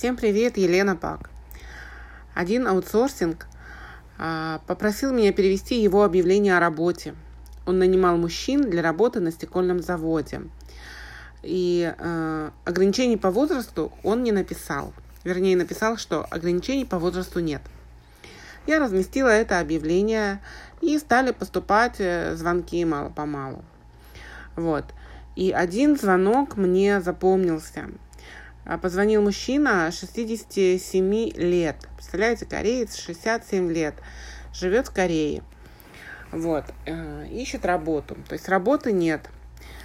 Всем привет, Елена Пак. Один аутсорсинг а, попросил меня перевести его объявление о работе. Он нанимал мужчин для работы на стекольном заводе. И э, ограничений по возрасту он не написал. Вернее, написал, что ограничений по возрасту нет. Я разместила это объявление, и стали поступать э, звонки мало-помалу. Вот. И один звонок мне запомнился. А, позвонил мужчина 67 лет. Представляете, кореец 67 лет. Живет в Корее. Вот. Э, ищет работу. То есть работы нет.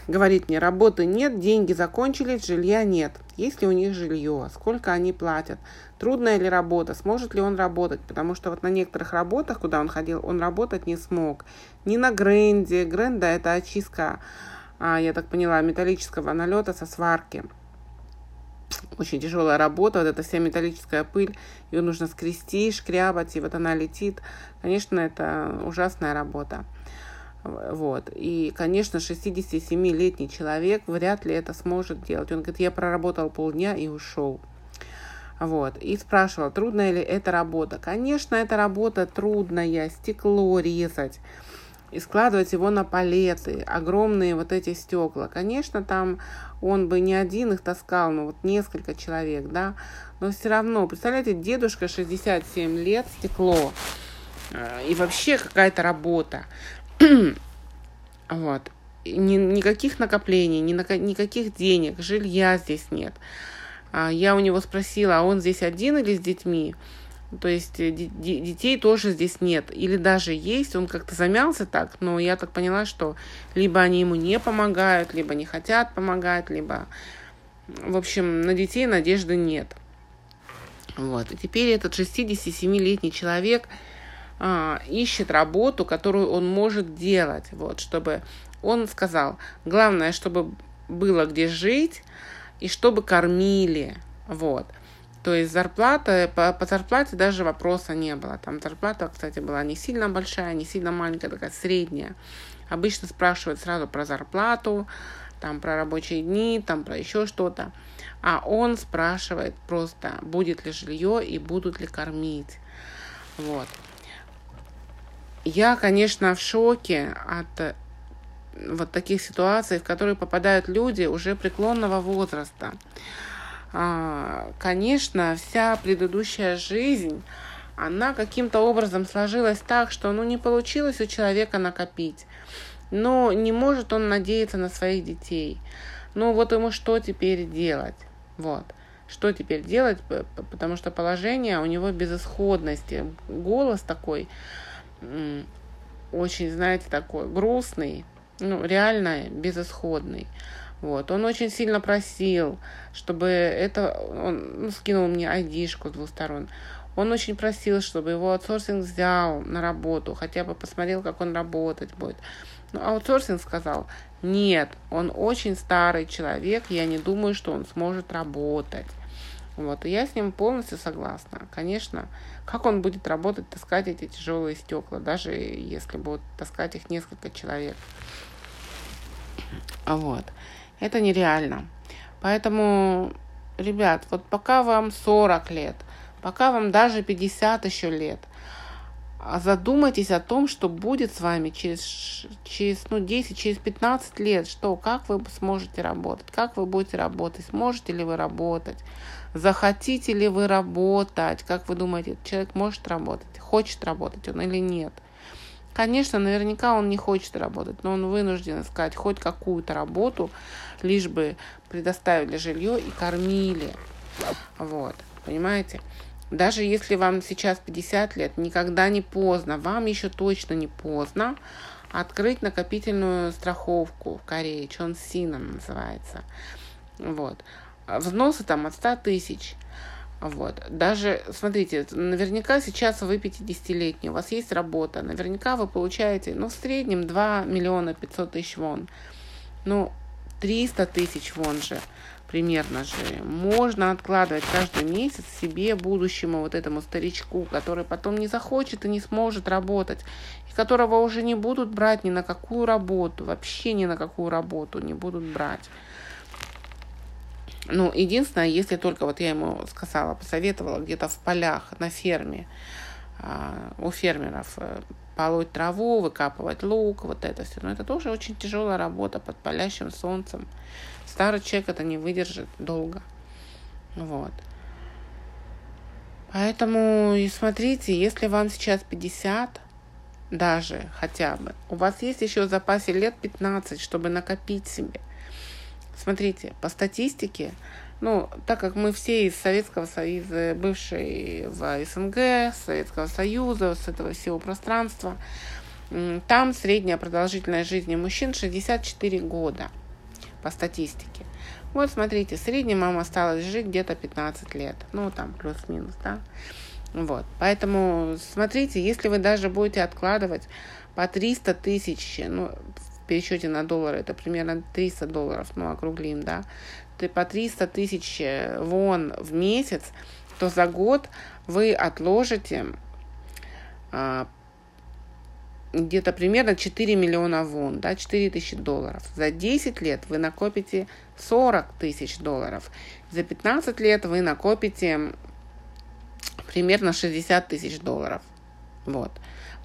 Говорит мне, работы нет, деньги закончились, жилья нет. Есть ли у них жилье? Сколько они платят? Трудная ли работа? Сможет ли он работать? Потому что вот на некоторых работах, куда он ходил, он работать не смог. Ни на гренде. Гренда это очистка, а, я так поняла, металлического налета со сварки очень тяжелая работа, вот эта вся металлическая пыль, ее нужно скрести, шкрябать, и вот она летит. Конечно, это ужасная работа. Вот. И, конечно, 67-летний человек вряд ли это сможет делать. Он говорит, я проработал полдня и ушел. Вот. И спрашивал, трудная ли эта работа. Конечно, эта работа трудная, стекло резать и складывать его на палеты, огромные вот эти стекла. Конечно, там он бы не один их таскал, но вот несколько человек, да, но все равно, представляете, дедушка 67 лет, стекло, э, и вообще какая-то работа. вот. Ни, никаких накоплений, ни, никаких денег, жилья здесь нет. А я у него спросила, а он здесь один или с детьми? То есть э, детей тоже здесь нет. Или даже есть, он как-то замялся так, но я так поняла, что либо они ему не помогают, либо не хотят помогать, либо... В общем, на детей надежды нет. Вот. И теперь этот 67-летний человек а, ищет работу, которую он может делать. Вот, чтобы он сказал, главное, чтобы было где жить и чтобы кормили. Вот. То есть зарплата, по, по зарплате даже вопроса не было. Там зарплата, кстати, была не сильно большая, не сильно маленькая, такая средняя. Обычно спрашивают сразу про зарплату, там про рабочие дни, там про еще что-то. А он спрашивает просто, будет ли жилье и будут ли кормить. Вот. Я, конечно, в шоке от вот таких ситуаций, в которые попадают люди уже преклонного возраста. А, конечно, вся предыдущая жизнь, она каким-то образом сложилась так, что ну, не получилось у человека накопить. Но не может он надеяться на своих детей. Ну вот ему что теперь делать? Вот. Что теперь делать? Потому что положение у него безысходности. Голос такой очень, знаете, такой грустный, ну, реально безысходный. Вот. Он очень сильно просил, чтобы это... Он ну, скинул мне айдишку с двух сторон. Он очень просил, чтобы его аутсорсинг взял на работу, хотя бы посмотрел, как он работать будет. Но аутсорсинг сказал, нет, он очень старый человек, я не думаю, что он сможет работать. Вот, и я с ним полностью согласна. Конечно, как он будет работать, таскать эти тяжелые стекла, даже если будут таскать их несколько человек. Вот. Это нереально. Поэтому, ребят, вот пока вам 40 лет, пока вам даже 50 еще лет, а задумайтесь о том, что будет с вами через, через ну, 10, через 15 лет, что, как вы сможете работать, как вы будете работать, сможете ли вы работать, захотите ли вы работать, как вы думаете, человек может работать, хочет работать он или нет. Конечно, наверняка он не хочет работать, но он вынужден искать хоть какую-то работу, лишь бы предоставили жилье и кормили. Вот, понимаете? Даже если вам сейчас 50 лет, никогда не поздно, вам еще точно не поздно открыть накопительную страховку в Корее, Чон Сина называется. Вот. Взносы там от 100 тысяч. Вот. Даже, смотрите, наверняка сейчас вы 50-летний, у вас есть работа, наверняка вы получаете, ну, в среднем 2 миллиона 500 тысяч вон. Ну, 300 тысяч вон же, примерно же, можно откладывать каждый месяц себе, будущему вот этому старичку, который потом не захочет и не сможет работать, и которого уже не будут брать ни на какую работу, вообще ни на какую работу не будут брать. Ну, единственное, если только, вот я ему сказала, посоветовала где-то в полях, на ферме, а, у фермеров э, полоть траву, выкапывать лук, вот это все. Но это тоже очень тяжелая работа под палящим солнцем. Старый человек это не выдержит долго. Вот. Поэтому и смотрите, если вам сейчас 50, даже хотя бы, у вас есть еще в запасе лет 15, чтобы накопить себе. Смотрите, по статистике, ну, так как мы все из Советского Союза, бывшие в СНГ, Советского Союза, с этого всего пространства, там средняя продолжительность жизни мужчин 64 года по статистике. Вот смотрите, средняя мама осталась жить где-то 15 лет. Ну, там плюс-минус, да. Вот. Поэтому смотрите, если вы даже будете откладывать по 300 тысяч, ну, в пересчете на доллары это примерно 300 долларов, ну, округлим, да, ты по 300 тысяч э, вон в месяц, то за год вы отложите а, где-то примерно 4 миллиона вон, да, 4 тысячи долларов. За 10 лет вы накопите 40 тысяч долларов. За 15 лет вы накопите примерно 60 тысяч долларов. Вот.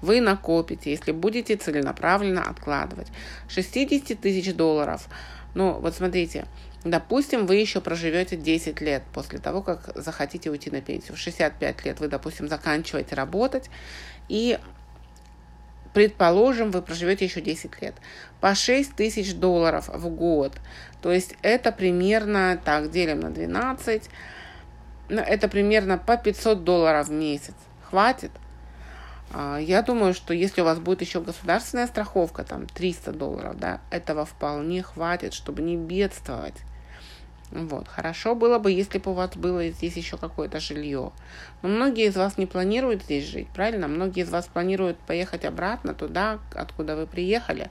Вы накопите, если будете целенаправленно откладывать. 60 тысяч долларов. Ну, вот смотрите, Допустим, вы еще проживете 10 лет после того, как захотите уйти на пенсию. В 65 лет вы, допустим, заканчиваете работать, и, предположим, вы проживете еще 10 лет. По 6 тысяч долларов в год. То есть это примерно, так, делим на 12, ну, это примерно по 500 долларов в месяц. Хватит? А, я думаю, что если у вас будет еще государственная страховка, там 300 долларов, да, этого вполне хватит, чтобы не бедствовать. Вот. Хорошо было бы, если бы у вас было здесь еще какое-то жилье. Но многие из вас не планируют здесь жить, правильно? Многие из вас планируют поехать обратно туда, откуда вы приехали.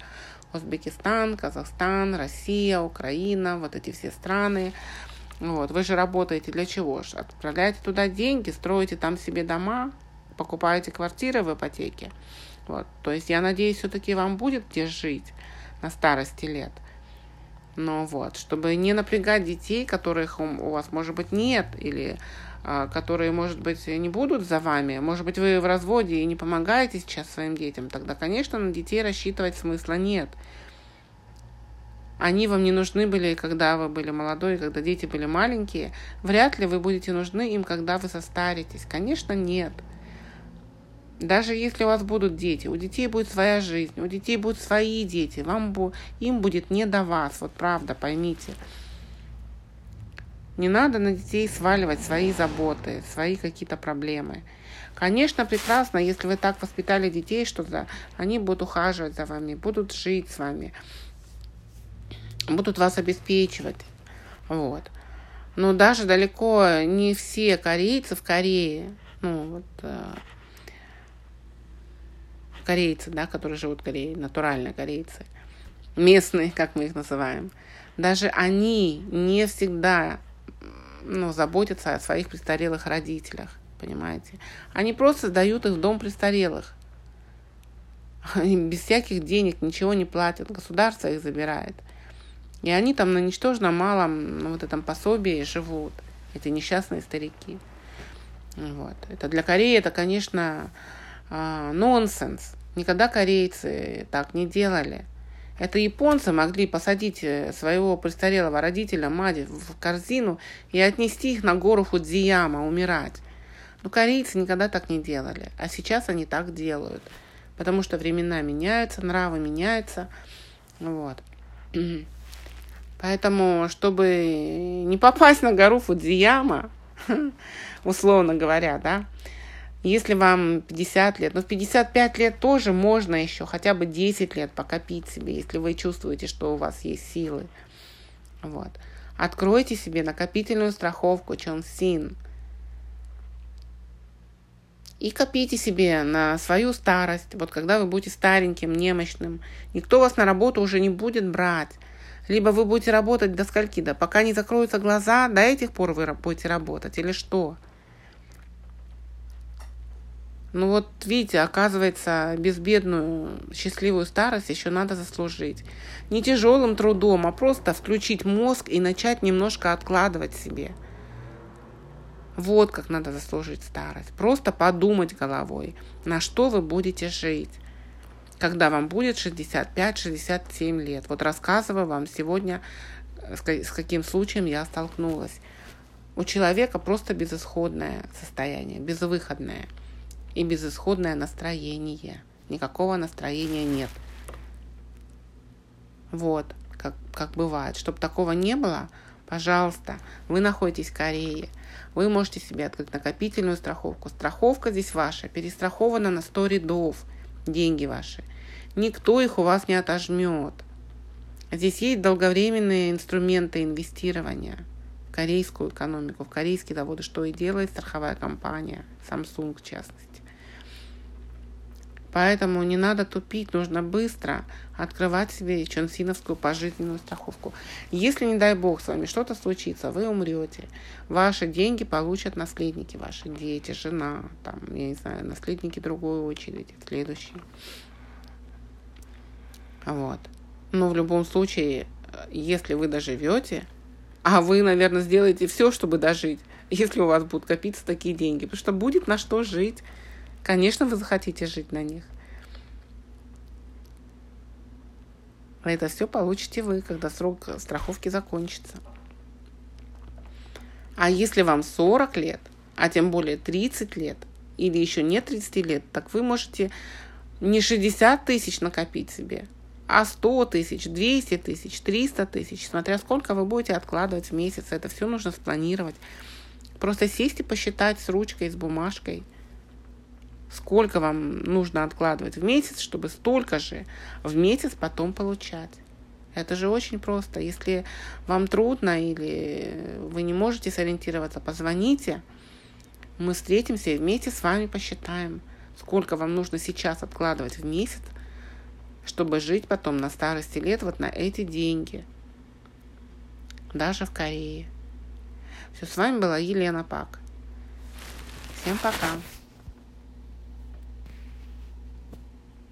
Узбекистан, Казахстан, Россия, Украина, вот эти все страны. Вот. Вы же работаете для чего? Отправляете туда деньги, строите там себе дома, покупаете квартиры в ипотеке. Вот. То есть я надеюсь, все-таки вам будет где жить на старости лет – но вот, чтобы не напрягать детей, которых у вас, может быть, нет, или а, которые, может быть, не будут за вами. Может быть, вы в разводе и не помогаете сейчас своим детям. Тогда, конечно, на детей рассчитывать смысла нет. Они вам не нужны были, когда вы были молодой, когда дети были маленькие. Вряд ли вы будете нужны им, когда вы состаритесь. Конечно, нет. Даже если у вас будут дети, у детей будет своя жизнь, у детей будут свои дети, вам, им будет не до вас, вот правда, поймите. Не надо на детей сваливать свои заботы, свои какие-то проблемы. Конечно, прекрасно, если вы так воспитали детей, что за, они будут ухаживать за вами, будут жить с вами, будут вас обеспечивать. Вот. Но даже далеко не все корейцы в Корее, ну вот э, корейцы, да, которые живут в Корее, натуральные корейцы, местные, как мы их называем, даже они не всегда ну, заботятся о своих престарелых родителях, понимаете? Они просто сдают их в дом престарелых. Они без всяких денег ничего не платят, государство их забирает. И они там на ничтожно малом ну, вот этом пособии живут, эти несчастные старики. Вот. Это для Кореи это, конечно, а, нонсенс. Никогда корейцы так не делали. Это японцы могли посадить э, своего престарелого родителя, мать, в корзину и отнести их на гору Фудзияма умирать. Но корейцы никогда так не делали. А сейчас они так делают. Потому что времена меняются, нравы меняются. Вот. Поэтому, чтобы не попасть на гору Фудзияма, условно говоря, да, если вам 50 лет, но ну, в 55 лет тоже можно еще хотя бы 10 лет покопить себе, если вы чувствуете, что у вас есть силы. Вот. Откройте себе накопительную страховку Чонсин. И копите себе на свою старость. Вот когда вы будете стареньким, немощным, никто вас на работу уже не будет брать. Либо вы будете работать до скольки? Да пока не закроются глаза, до этих пор вы будете работать или что? Ну вот, видите, оказывается, безбедную, счастливую старость еще надо заслужить. Не тяжелым трудом, а просто включить мозг и начать немножко откладывать себе. Вот как надо заслужить старость. Просто подумать головой, на что вы будете жить, когда вам будет 65-67 лет. Вот рассказываю вам сегодня, с каким случаем я столкнулась. У человека просто безысходное состояние, безвыходное и безысходное настроение. Никакого настроения нет. Вот, как, как бывает. Чтобы такого не было, пожалуйста, вы находитесь в Корее. Вы можете себе открыть накопительную страховку. Страховка здесь ваша, перестрахована на 100 рядов. Деньги ваши. Никто их у вас не отожмет. Здесь есть долговременные инструменты инвестирования в корейскую экономику, в корейские заводы, что и делает страховая компания, Samsung в частности. Поэтому не надо тупить, нужно быстро открывать себе чонсиновскую пожизненную страховку. Если, не дай бог, с вами что-то случится, вы умрете, ваши деньги получат наследники, ваши дети, жена, там, я не знаю, наследники другой очереди, следующие. Вот. Но в любом случае, если вы доживете, а вы, наверное, сделаете все, чтобы дожить, если у вас будут копиться такие деньги, потому что будет на что жить. Конечно, вы захотите жить на них. А это все получите вы, когда срок страховки закончится. А если вам 40 лет, а тем более 30 лет, или еще не 30 лет, так вы можете не 60 тысяч накопить себе, а 100 тысяч, 200 тысяч, 300 тысяч, смотря сколько вы будете откладывать в месяц. Это все нужно спланировать. Просто сесть и посчитать с ручкой, с бумажкой, сколько вам нужно откладывать в месяц, чтобы столько же в месяц потом получать. Это же очень просто. Если вам трудно или вы не можете сориентироваться, позвоните. Мы встретимся и вместе с вами посчитаем, сколько вам нужно сейчас откладывать в месяц, чтобы жить потом на старости лет вот на эти деньги. Даже в Корее. Все, с вами была Елена Пак. Всем пока.